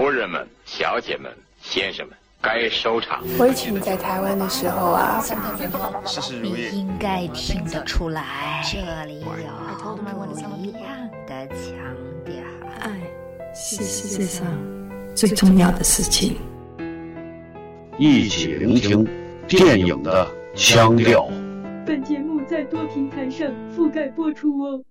夫人们、小姐们、先生们，该收场。我以前在台湾的时候啊，事事如你意。应该听得出来，这里有不一样的腔调。爱是世界上最重要的事情。一起聆听电影的腔调。本节目在多平台上覆盖播出哦。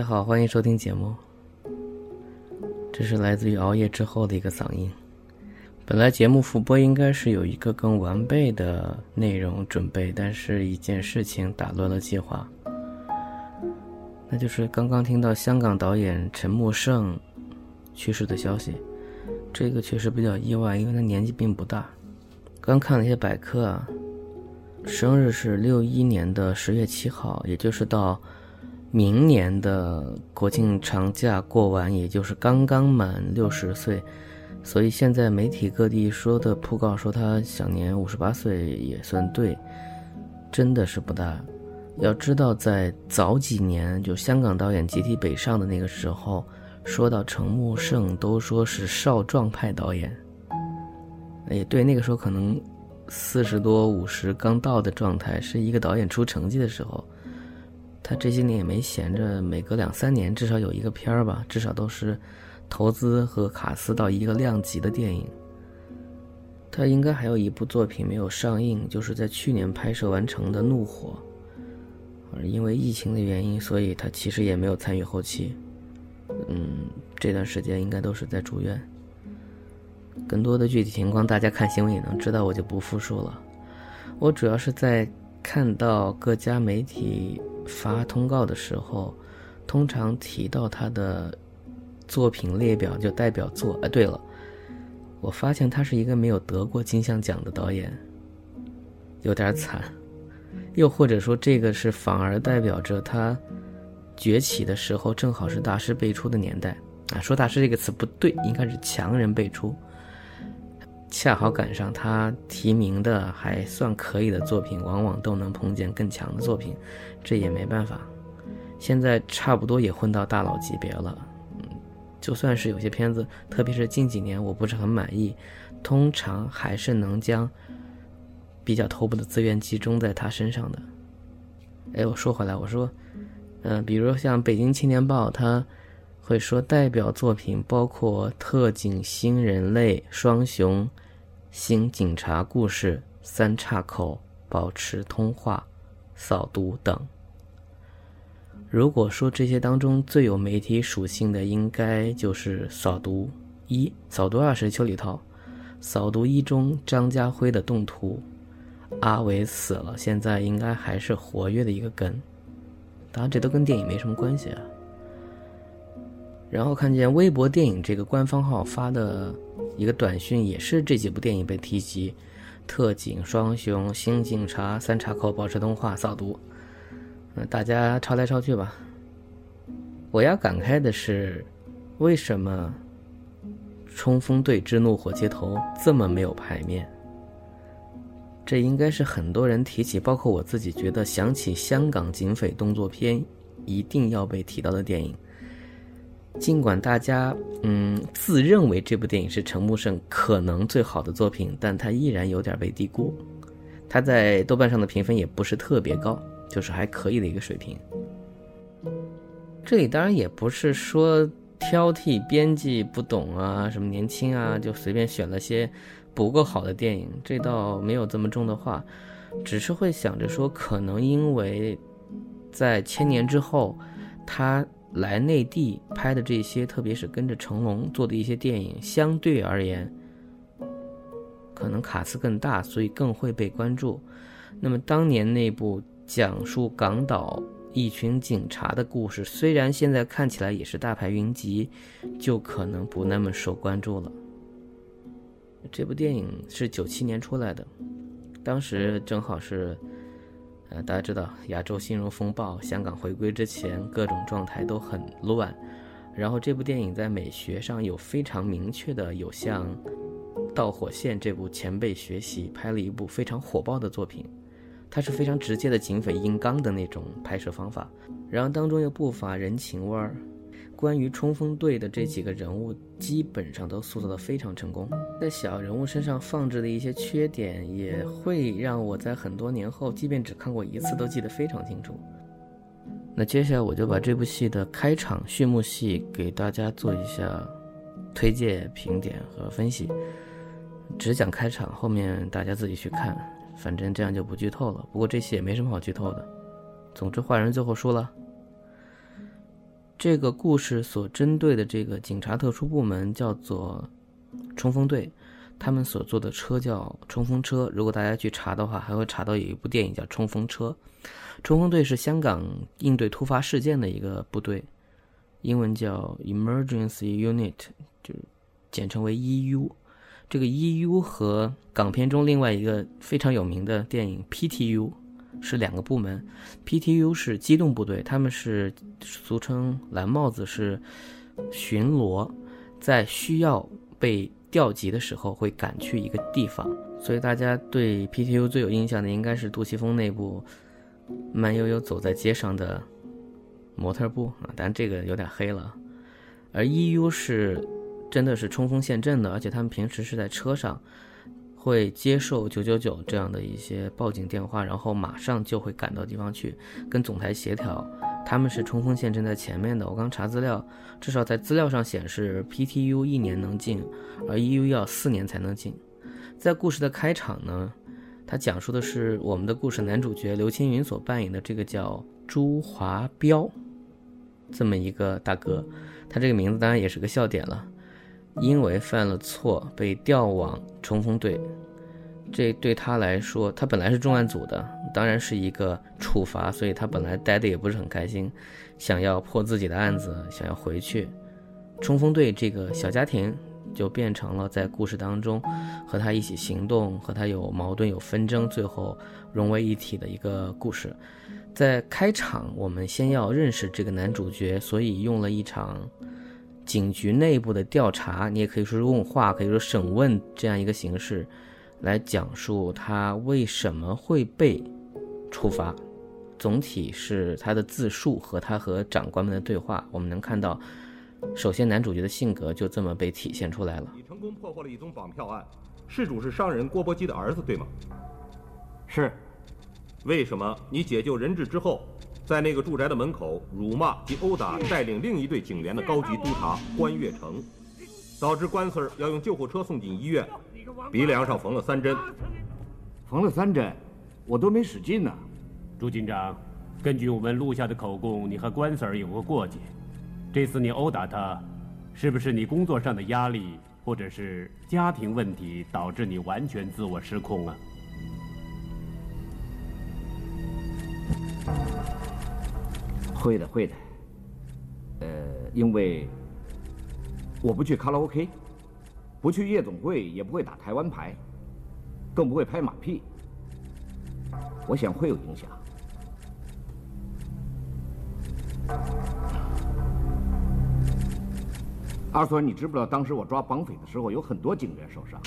大家好，欢迎收听节目。这是来自于熬夜之后的一个嗓音。本来节目复播应该是有一个更完备的内容准备，但是一件事情打乱了计划，那就是刚刚听到香港导演陈木胜去世的消息。这个确实比较意外，因为他年纪并不大。刚看了一些百科啊，生日是六一年的十月七号，也就是到。明年的国庆长假过完，也就是刚刚满六十岁，所以现在媒体各地说的讣告说他享年五十八岁也算对，真的是不大。要知道，在早几年就香港导演集体北上的那个时候，说到陈木胜都说是少壮派导演。也对，那个时候可能四十多五十刚到的状态，是一个导演出成绩的时候。他这些年也没闲着，每隔两三年至少有一个片儿吧，至少都是投资和卡斯到一个量级的电影。他应该还有一部作品没有上映，就是在去年拍摄完成的《怒火》，而因为疫情的原因，所以他其实也没有参与后期。嗯，这段时间应该都是在住院。更多的具体情况，大家看新闻也能知道，我就不复述了。我主要是在看到各家媒体。发通告的时候，通常提到他的作品列表就代表作。哎，对了，我发现他是一个没有得过金像奖的导演，有点惨。又或者说，这个是反而代表着他崛起的时候正好是大师辈出的年代啊。说大师这个词不对，应该是强人辈出。恰好赶上他提名的还算可以的作品，往往都能碰见更强的作品，这也没办法。现在差不多也混到大佬级别了，嗯，就算是有些片子，特别是近几年我不是很满意，通常还是能将比较头部的资源集中在他身上的。哎，我说回来，我说，嗯，比如像《北京青年报》，他会说代表作品包括《特警新人类》《双雄》。新警察故事、三岔口、保持通话、扫毒等。如果说这些当中最有媒体属性的，应该就是扫毒一、扫毒二是邱礼涛。扫毒一中张家辉的动图，阿伟死了，现在应该还是活跃的一个根。当然，这都跟电影没什么关系啊。然后看见微博电影这个官方号发的一个短讯，也是这几部电影被提及：特警、双雄、新警察、三岔口、保持通话、扫毒。嗯，大家抄来抄去吧。我要感慨的是，为什么《冲锋队之怒火街头》这么没有排面？这应该是很多人提起，包括我自己，觉得想起香港警匪动作片，一定要被提到的电影。尽管大家嗯自认为这部电影是陈木胜可能最好的作品，但他依然有点被低估。他在豆瓣上的评分也不是特别高，就是还可以的一个水平。这里当然也不是说挑剔编辑不懂啊，什么年轻啊，就随便选了些不够好的电影，这倒没有这么重的话，只是会想着说，可能因为在千年之后，他。来内地拍的这些，特别是跟着成龙做的一些电影，相对而言，可能卡司更大，所以更会被关注。那么当年那部讲述港岛一群警察的故事，虽然现在看起来也是大牌云集，就可能不那么受关注了。这部电影是九七年出来的，当时正好是，呃，大家知道亚洲金融风暴，香港回归之前各种状态都很乱。然后这部电影在美学上有非常明确的，有向《导火线》这部前辈学习，拍了一部非常火爆的作品。它是非常直接的警匪硬刚的那种拍摄方法，然后当中又不乏人情味儿。关于冲锋队的这几个人物，基本上都塑造的非常成功。在小人物身上放置的一些缺点，也会让我在很多年后，即便只看过一次，都记得非常清楚。那接下来我就把这部戏的开场序幕戏给大家做一下推荐、评点和分析，只讲开场，后面大家自己去看，反正这样就不剧透了。不过这戏也没什么好剧透的。总之，坏人最后输了。这个故事所针对的这个警察特殊部门叫做冲锋队，他们所坐的车叫冲锋车。如果大家去查的话，还会查到有一部电影叫《冲锋车》。冲锋队是香港应对突发事件的一个部队，英文叫 Emergency Unit，就简称为 EU。这个 EU 和港片中另外一个非常有名的电影 PTU。是两个部门，PTU 是机动部队，他们是俗称蓝帽子，是巡逻，在需要被调集的时候会赶去一个地方。所以大家对 PTU 最有印象的应该是杜琪峰那部慢悠悠走在街上的模特部啊，但这个有点黑了。而 EU 是真的是冲锋陷阵的，而且他们平时是在车上。会接受九九九这样的一些报警电话，然后马上就会赶到地方去跟总台协调。他们是冲锋陷阵在前面的。我刚查资料，至少在资料上显示，PTU 一年能进，而 EU 要四年才能进。在故事的开场呢，它讲述的是我们的故事男主角刘青云所扮演的这个叫朱华彪这么一个大哥，他这个名字当然也是个笑点了。因为犯了错被调往冲锋队，这对他来说，他本来是重案组的，当然是一个处罚，所以他本来待的也不是很开心，想要破自己的案子，想要回去。冲锋队这个小家庭就变成了在故事当中和他一起行动，和他有矛盾有纷争，最后融为一体的一个故事。在开场，我们先要认识这个男主角，所以用了一场。警局内部的调查，你也可以说是问话，可以说审问这样一个形式，来讲述他为什么会被处罚。总体是他的自述和他和长官们的对话，我们能看到，首先男主角的性格就这么被体现出来了。你成功破获了一宗绑票案，事主是商人郭伯基的儿子，对吗？是。为什么你解救人质之后？在那个住宅的门口辱骂及殴打带领另一队警员的高级督察关月成，导致关 Sir 要用救护车送进医院，鼻梁上缝了三针，缝了三针，我都没使劲呢。朱警长，根据我们录下的口供，你和关 Sir 有过过节。这次你殴打他，是不是你工作上的压力，或者是家庭问题导致你完全自我失控啊？会的，会的。呃，因为我不去卡拉 OK，不去夜总会，也不会打台湾牌，更不会拍马屁。我想会有影响。阿孙，你知不知道当时我抓绑匪的时候，有很多警员受伤，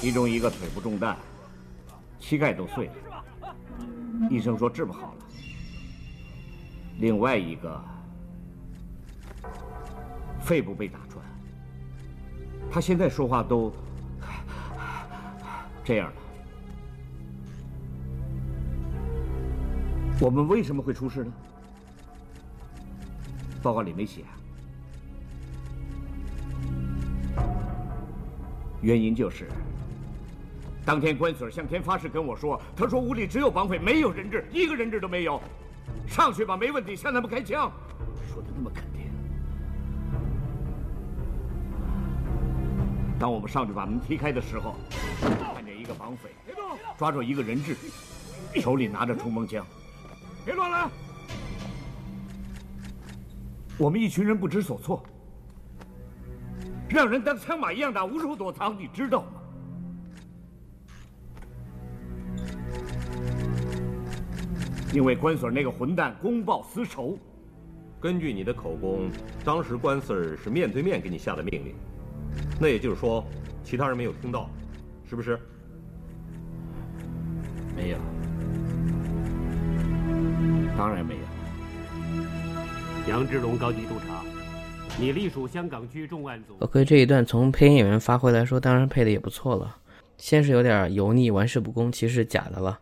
其中一个腿部中弹，膝盖都碎了。医生说治不好了。另外一个肺部被打穿，他现在说话都这样了。我们为什么会出事呢？报告里没写。原因就是。当天关 Sir 向天发誓跟我说：“他说屋里只有绑匪，没有人质，一个人质都没有。上去吧，没问题，向他们开枪。”说的那么肯定。当我们上去把门踢开的时候，看见一个绑匪抓住一个人质，手里拿着冲锋枪。别乱来！我们一群人不知所措，让人当枪马一样打，无处躲藏，你知道吗？因为关 Sir 那个混蛋公报私仇。根据你的口供，当时关 Sir 是面对面给你下的命令，那也就是说，其他人没有听到，是不是？没有，当然没有。杨志龙高级督察，你隶属香港区重案组。OK，这一段从配音演员发挥来说，当然配的也不错了。先是有点油腻、玩世不恭，其实是假的了，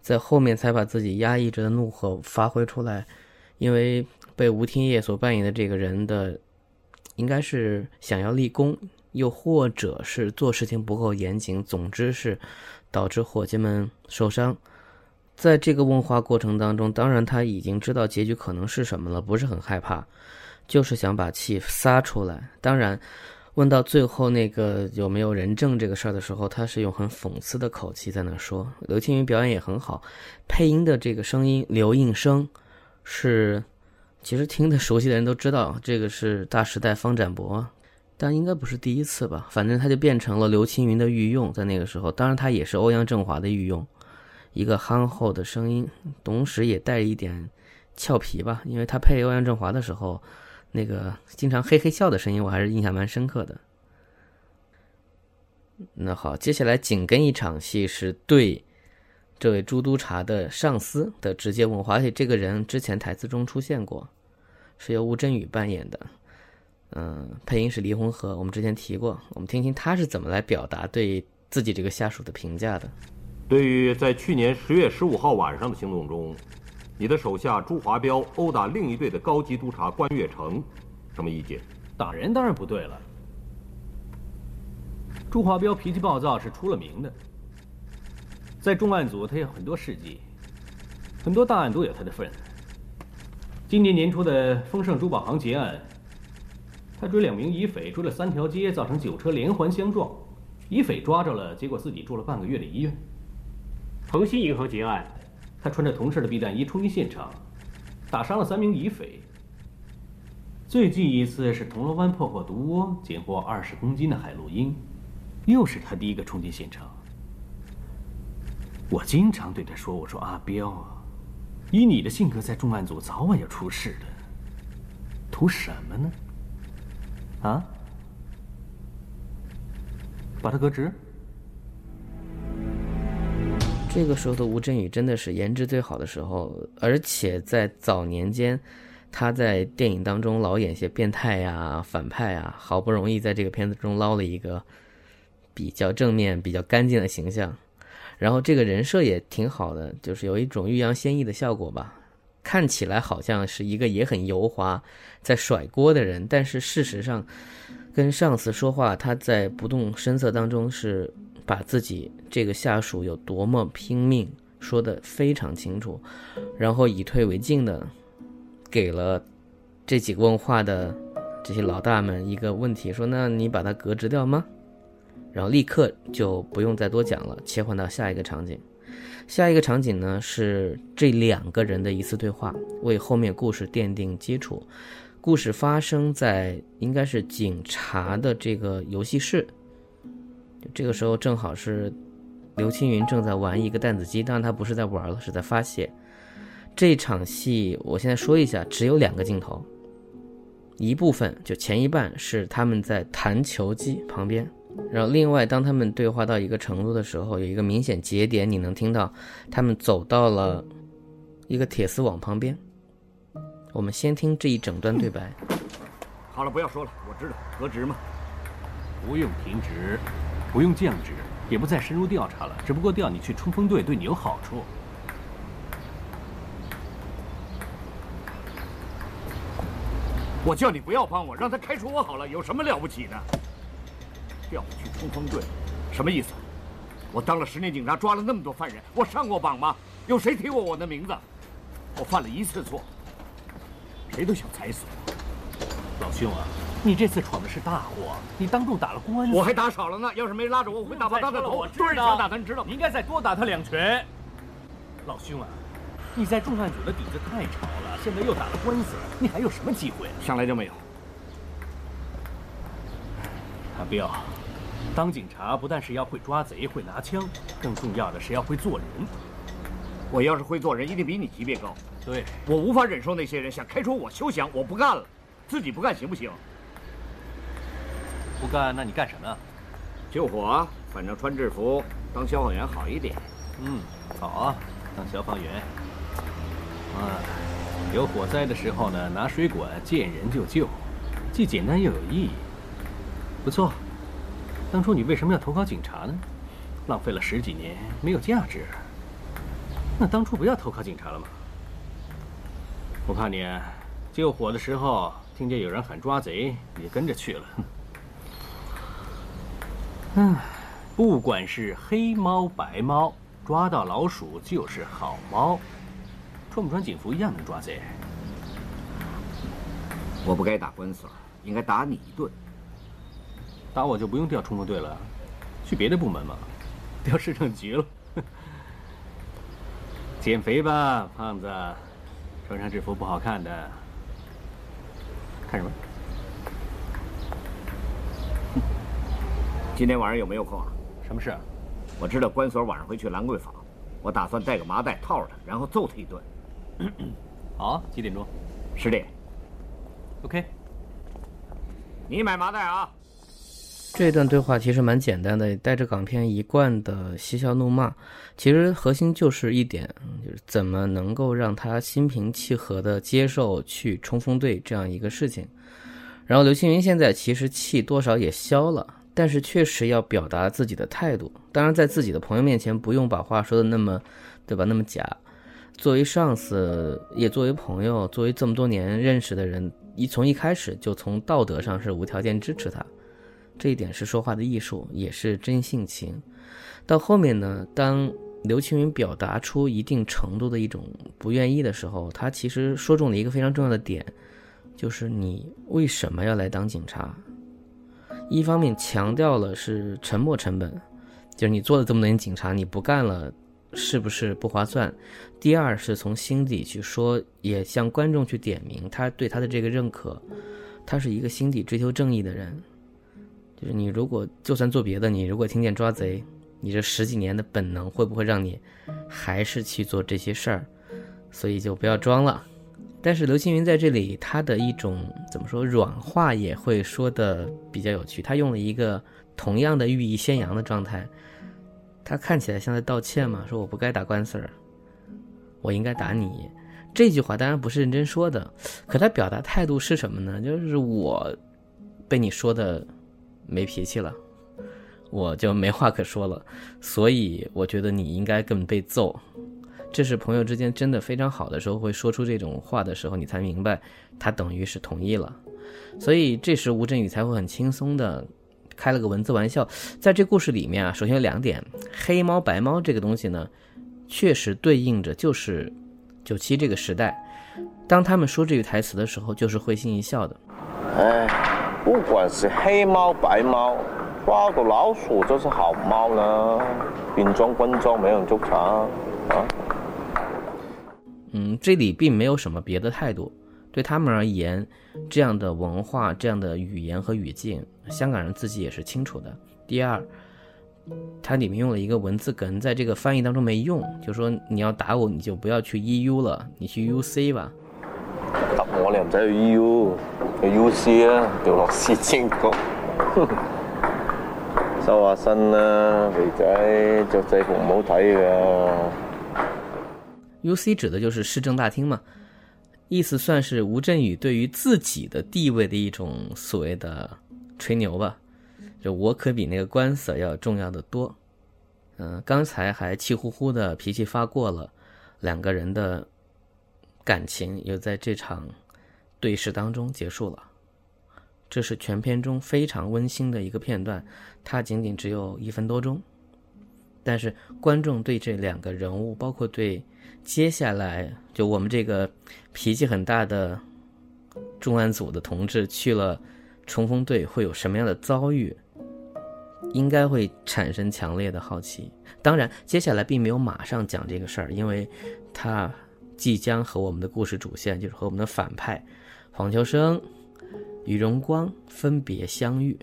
在后面才把自己压抑着的怒火发挥出来。因为被吴天业所扮演的这个人的，应该是想要立功，又或者是做事情不够严谨，总之是导致伙计们受伤。在这个问话过程当中，当然他已经知道结局可能是什么了，不是很害怕，就是想把气撒出来。当然，问到最后那个有没有人证这个事儿的时候，他是用很讽刺的口气在那说。刘青云表演也很好，配音的这个声音刘应生是，其实听得熟悉的人都知道，这个是《大时代》方展博，但应该不是第一次吧？反正他就变成了刘青云的御用，在那个时候，当然他也是欧阳震华的御用。一个憨厚的声音，同时也带一点俏皮吧，因为他配欧阳震华的时候，那个经常嘿嘿笑的声音，我还是印象蛮深刻的。那好，接下来紧跟一场戏是对这位朱督察的上司的直接问话，而且这个人之前台词中出现过，是由吴镇宇扮演的，嗯，配音是黎红河，我们之前提过，我们听听他是怎么来表达对自己这个下属的评价的。对于在去年十月十五号晚上的行动中，你的手下朱华彪殴打另一队的高级督察关月成，什么意见？打人当然不对了。朱华彪脾气暴躁是出了名的，在重案组他有很多事迹，很多大案都有他的份。今年年初的丰盛珠宝行劫案，他追两名疑匪，追了三条街，造成九车连环相撞，疑匪抓着了，结果自己住了半个月的医院。恒兴银行劫案，他穿着同事的避弹衣冲进现场，打伤了三名疑匪。最近一次是铜锣湾破获毒窝，捡获二十公斤的海洛因，又是他第一个冲进现场。我经常对他说：“我说阿彪啊，以你的性格，在重案组早晚要出事的。图什么呢？啊？把他革职？”这个时候的吴镇宇真的是颜值最好的时候，而且在早年间，他在电影当中老演些变态呀、反派啊，好不容易在这个片子中捞了一个比较正面、比较干净的形象，然后这个人设也挺好的，就是有一种欲扬先抑的效果吧，看起来好像是一个也很油滑、在甩锅的人，但是事实上，跟上司说话，他在不动声色当中是。把自己这个下属有多么拼命说的非常清楚，然后以退为进的给了这几个问话的这些老大们一个问题，说：“那你把他革职掉吗？”然后立刻就不用再多讲了，切换到下一个场景。下一个场景呢是这两个人的一次对话，为后面故事奠定基础。故事发生在应该是警察的这个游戏室。这个时候正好是刘青云正在玩一个弹子机，当然他不是在玩了，是在发泄。这场戏我现在说一下，只有两个镜头，一部分就前一半是他们在弹球机旁边，然后另外当他们对话到一个程度的时候，有一个明显节点，你能听到他们走到了一个铁丝网旁边。我们先听这一整段对白。好了，不要说了，我知道革职嘛，不用停职。不用降职，也不再深入调查了，只不过调你去冲锋队对你有好处。我叫你不要帮我，让他开除我好了，有什么了不起的？调我去冲锋队，什么意思？我当了十年警察，抓了那么多犯人，我上过榜吗？有谁提过我的名字？我犯了一次错，谁都想踩死我。老兄啊！你这次闯的是大祸，你当众打了官司，我还打少了呢。要是没拉着我，我会打爆他的头。我知道，想打他，你知道？你应该再多打他两拳。老兄啊，你在重案组的底子太潮了，现在又打了官司，你还有什么机会？想来就没有。阿彪，当警察不但是要会抓贼、会拿枪，更重要的是要会做人。我要是会做人，一定比你级别高。对，我无法忍受那些人想开除我休想，我不干了。自己不干行不行？不干，那你干什么？救火，反正穿制服当消防员好一点。嗯，好啊，当消防员。啊，有火灾的时候呢，拿水管见人就救，既简单又有意义。不错。当初你为什么要投考警察呢？浪费了十几年，没有价值。那当初不要投考警察了吗？我看你救火的时候听见有人喊抓贼，也跟着去了。嗯，不管是黑猫白猫，抓到老鼠就是好猫。穿不穿警服一样能抓贼。我不该打关 Sir，应该打你一顿。打我就不用调冲锋队了，去别的部门嘛，调市政局了。减肥吧，胖子，穿上制服不好看的。看什么？今天晚上有没有空啊？什么事？我知道关所晚上会去兰桂坊，我打算带个麻袋套着他，然后揍他一顿。好，几点钟？十点。OK。你买麻袋啊。这段对话其实蛮简单的，带着港片一贯的嬉笑怒骂，其实核心就是一点，就是怎么能够让他心平气和的接受去冲锋队这样一个事情。然后刘青云现在其实气多少也消了，但是确实要表达自己的态度。当然，在自己的朋友面前不用把话说的那么，对吧？那么假。作为上司，也作为朋友，作为这么多年认识的人，一从一开始就从道德上是无条件支持他。这一点是说话的艺术，也是真性情。到后面呢，当刘青云表达出一定程度的一种不愿意的时候，他其实说中了一个非常重要的点，就是你为什么要来当警察？一方面强调了是沉没成本，就是你做了这么多年警察，你不干了，是不是不划算？第二是从心底去说，也向观众去点明他对他的这个认可，他是一个心底追求正义的人。就是你如果就算做别的，你如果听见抓贼，你这十几年的本能会不会让你还是去做这些事儿？所以就不要装了。但是刘青云在这里，他的一种怎么说软化也会说的比较有趣。他用了一个同样的寓意先扬的状态，他看起来像在道歉嘛，说我不该打官司，我应该打你。这句话当然不是认真说的，可他表达态度是什么呢？就是我被你说的。没脾气了，我就没话可说了，所以我觉得你应该更被揍。这是朋友之间真的非常好的时候会说出这种话的时候，你才明白他等于是同意了。所以这时吴镇宇才会很轻松的开了个文字玩笑。在这故事里面啊，首先有两点，黑猫白猫这个东西呢，确实对应着就是九七这个时代，当他们说这句台词的时候，就是会心一笑的。哎。不管是黑猫白猫，抓到老鼠就是好猫呢。兵装官装没有捉查啊。嗯，这里并没有什么别的态度。对他们而言，这样的文化、这样的语言和语境，香港人自己也是清楚的。第二，它里面用了一个文字梗，在这个翻译当中没用，就说你要打我，你就不要去 EU 了，你去 UC 吧。打我，你唔使去 EU。去 U.C. 啊，掉落市政局，收下身啦，肥仔着制服唔好睇噶。U.C. 指的就是市政大厅嘛，意思算是吴镇宇对于自己的地位的一种所谓的吹牛吧，就我可比那个官司要重要的多。嗯，刚才还气呼呼的脾气发过了，两个人的感情又在这场。对视当中结束了，这是全片中非常温馨的一个片段，它仅仅只有一分多钟，但是观众对这两个人物，包括对接下来就我们这个脾气很大的重案组的同志去了冲锋队会有什么样的遭遇，应该会产生强烈的好奇。当然，接下来并没有马上讲这个事儿，因为他即将和我们的故事主线，就是和我们的反派。黄秋生、与荣光分别相遇。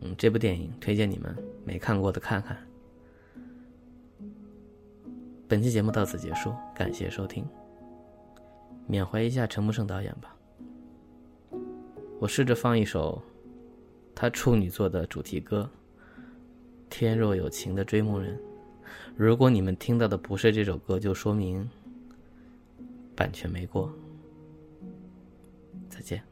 嗯，这部电影推荐你们没看过的看看。本期节目到此结束，感谢收听。缅怀一下陈木胜导演吧。我试着放一首他处女作的主题歌《天若有情的追梦人》。如果你们听到的不是这首歌，就说明版权没过。再见。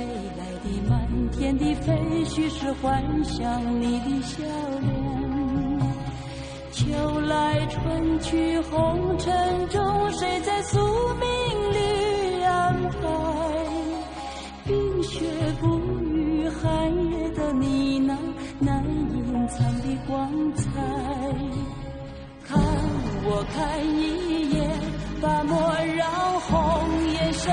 飞来的满天的飞絮是幻想你的笑脸。秋来春去红尘中，谁在宿命里安排？冰雪不语，寒夜的你那难隐藏的光彩。看我看一眼，把莫让红颜守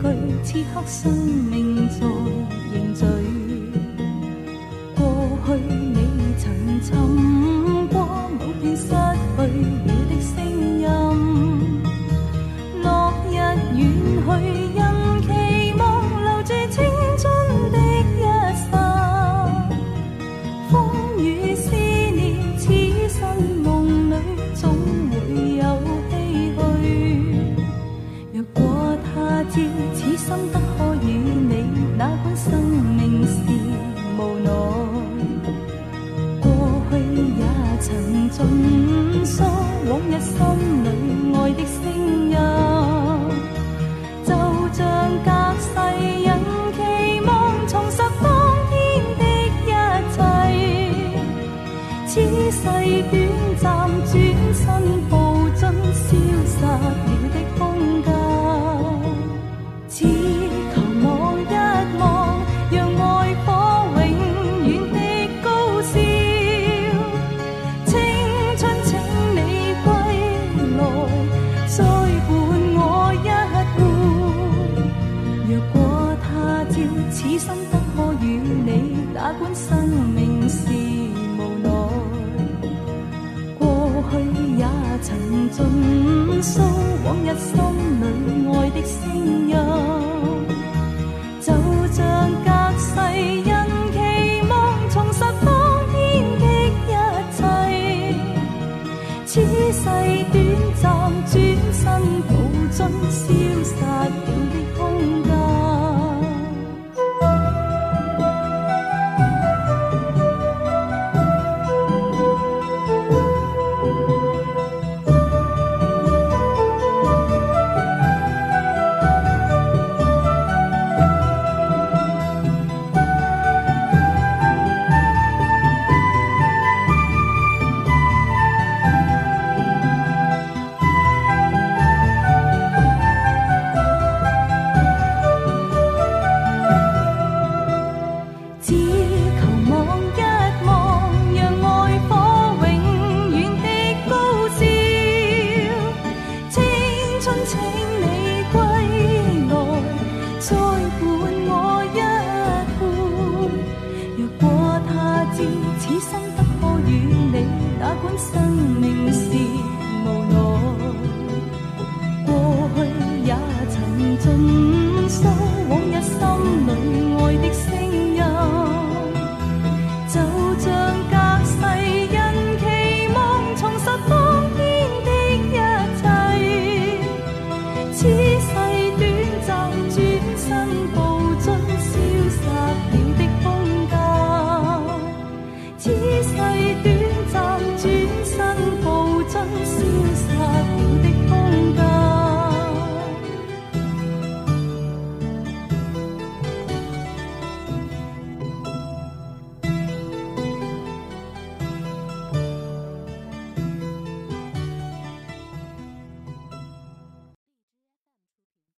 句，此刻生命在凝聚。过去你曾寻